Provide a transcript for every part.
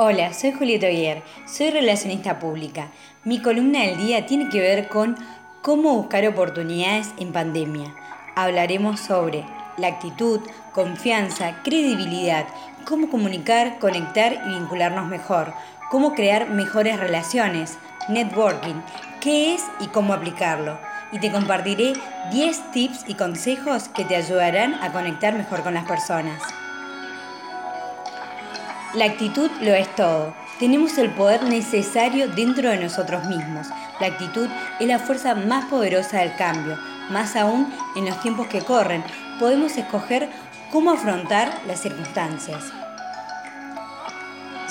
Hola, soy Julieta Oyer, soy relacionista pública. Mi columna del día tiene que ver con cómo buscar oportunidades en pandemia. Hablaremos sobre la actitud, confianza, credibilidad, cómo comunicar, conectar y vincularnos mejor, cómo crear mejores relaciones, networking, qué es y cómo aplicarlo. Y te compartiré 10 tips y consejos que te ayudarán a conectar mejor con las personas. La actitud lo es todo. Tenemos el poder necesario dentro de nosotros mismos. La actitud es la fuerza más poderosa del cambio. Más aún en los tiempos que corren, podemos escoger cómo afrontar las circunstancias.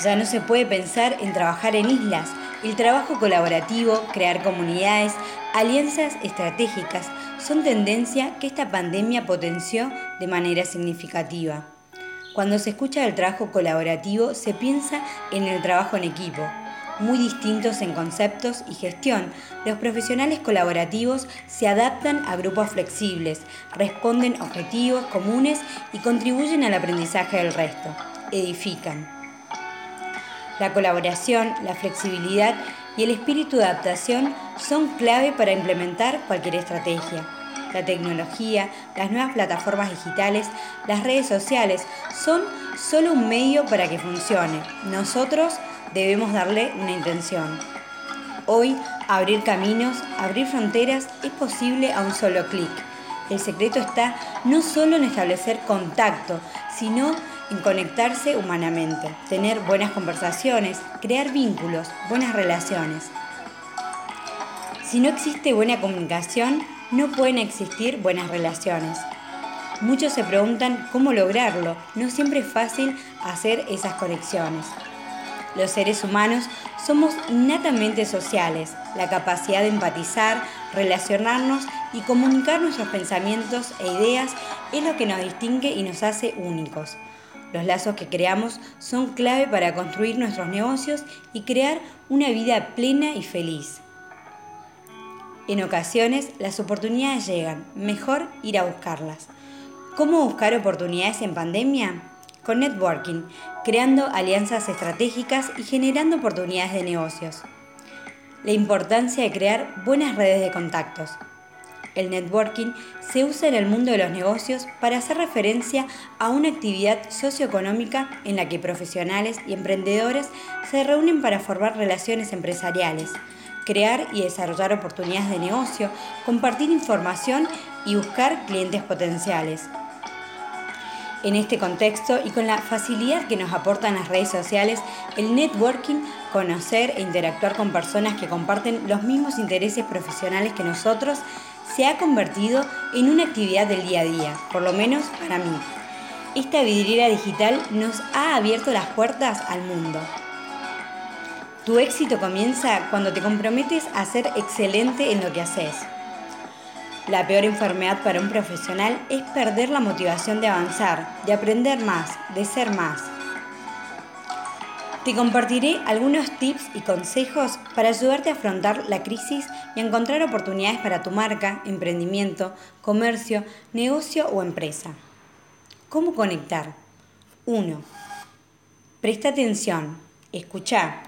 Ya no se puede pensar en trabajar en islas. El trabajo colaborativo, crear comunidades, alianzas estratégicas son tendencia que esta pandemia potenció de manera significativa. Cuando se escucha el trabajo colaborativo, se piensa en el trabajo en equipo. Muy distintos en conceptos y gestión, los profesionales colaborativos se adaptan a grupos flexibles, responden objetivos comunes y contribuyen al aprendizaje del resto. Edifican. La colaboración, la flexibilidad y el espíritu de adaptación son clave para implementar cualquier estrategia la tecnología, las nuevas plataformas digitales, las redes sociales son solo un medio para que funcione. Nosotros debemos darle una intención. Hoy, abrir caminos, abrir fronteras es posible a un solo clic. El secreto está no solo en establecer contacto, sino en conectarse humanamente, tener buenas conversaciones, crear vínculos, buenas relaciones. Si no existe buena comunicación, no pueden existir buenas relaciones. Muchos se preguntan cómo lograrlo. No siempre es fácil hacer esas conexiones. Los seres humanos somos innatamente sociales. La capacidad de empatizar, relacionarnos y comunicar nuestros pensamientos e ideas es lo que nos distingue y nos hace únicos. Los lazos que creamos son clave para construir nuestros negocios y crear una vida plena y feliz. En ocasiones las oportunidades llegan, mejor ir a buscarlas. ¿Cómo buscar oportunidades en pandemia? Con networking, creando alianzas estratégicas y generando oportunidades de negocios. La importancia de crear buenas redes de contactos. El networking se usa en el mundo de los negocios para hacer referencia a una actividad socioeconómica en la que profesionales y emprendedores se reúnen para formar relaciones empresariales, crear y desarrollar oportunidades de negocio, compartir información y buscar clientes potenciales. En este contexto y con la facilidad que nos aportan las redes sociales, el networking, conocer e interactuar con personas que comparten los mismos intereses profesionales que nosotros, se ha convertido en una actividad del día a día, por lo menos para mí. Esta vidriera digital nos ha abierto las puertas al mundo. Tu éxito comienza cuando te comprometes a ser excelente en lo que haces. La peor enfermedad para un profesional es perder la motivación de avanzar, de aprender más, de ser más. Te compartiré algunos tips y consejos para ayudarte a afrontar la crisis y encontrar oportunidades para tu marca, emprendimiento, comercio, negocio o empresa. ¿Cómo conectar? 1. Presta atención, escucha,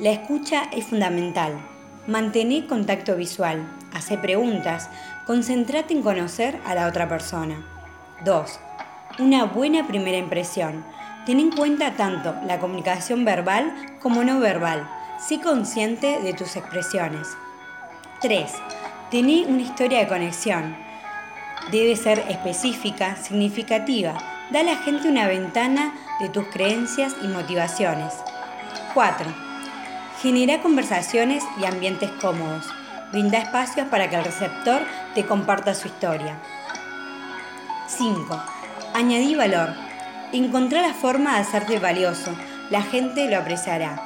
la escucha es fundamental. Mantén contacto visual, hace preguntas, concéntrate en conocer a la otra persona. 2. Una buena primera impresión. Ten en cuenta tanto la comunicación verbal como no verbal. Sé consciente de tus expresiones. 3. Tené una historia de conexión. Debe ser específica, significativa. Da a la gente una ventana de tus creencias y motivaciones. 4 Genera conversaciones y ambientes cómodos. Brinda espacios para que el receptor te comparta su historia. 5. Añadí valor. Encontrá la forma de hacerte valioso. La gente lo apreciará.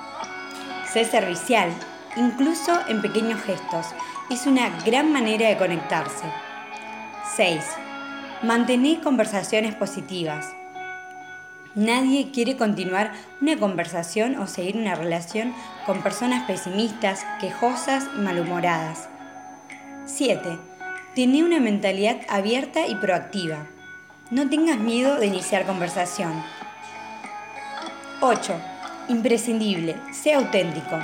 Sé servicial, incluso en pequeños gestos. Es una gran manera de conectarse. 6. Mantení conversaciones positivas. Nadie quiere continuar una conversación o seguir una relación con personas pesimistas, quejosas y malhumoradas. 7. Tené una mentalidad abierta y proactiva. No tengas miedo de iniciar conversación. 8. Imprescindible, sea auténtico.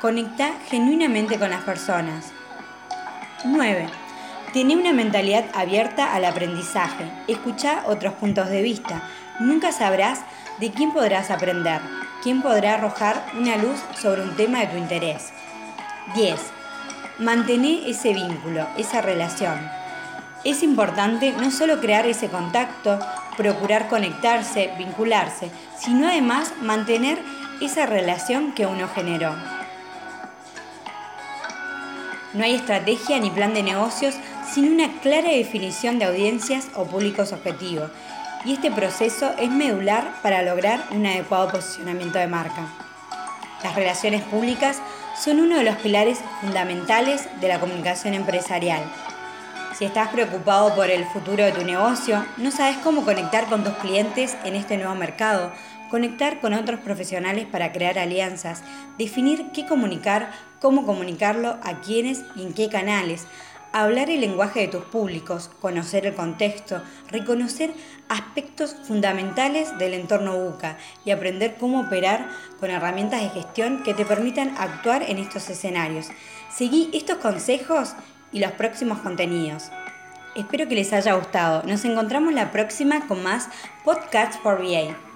Conecta genuinamente con las personas. 9. Tiene una mentalidad abierta al aprendizaje. Escucha otros puntos de vista. Nunca sabrás de quién podrás aprender, quién podrá arrojar una luz sobre un tema de tu interés. 10. Mantener ese vínculo, esa relación. Es importante no solo crear ese contacto, procurar conectarse, vincularse, sino además mantener esa relación que uno generó. No hay estrategia ni plan de negocios sin una clara definición de audiencias o públicos objetivos, y este proceso es medular para lograr un adecuado posicionamiento de marca. Las relaciones públicas son uno de los pilares fundamentales de la comunicación empresarial. Si estás preocupado por el futuro de tu negocio, no sabes cómo conectar con tus clientes en este nuevo mercado, conectar con otros profesionales para crear alianzas, definir qué comunicar, cómo comunicarlo, a quiénes y en qué canales, hablar el lenguaje de tus públicos, conocer el contexto, reconocer aspectos fundamentales del entorno buca y aprender cómo operar con herramientas de gestión que te permitan actuar en estos escenarios. Seguí estos consejos y los próximos contenidos. Espero que les haya gustado. Nos encontramos la próxima con más Podcasts for VA.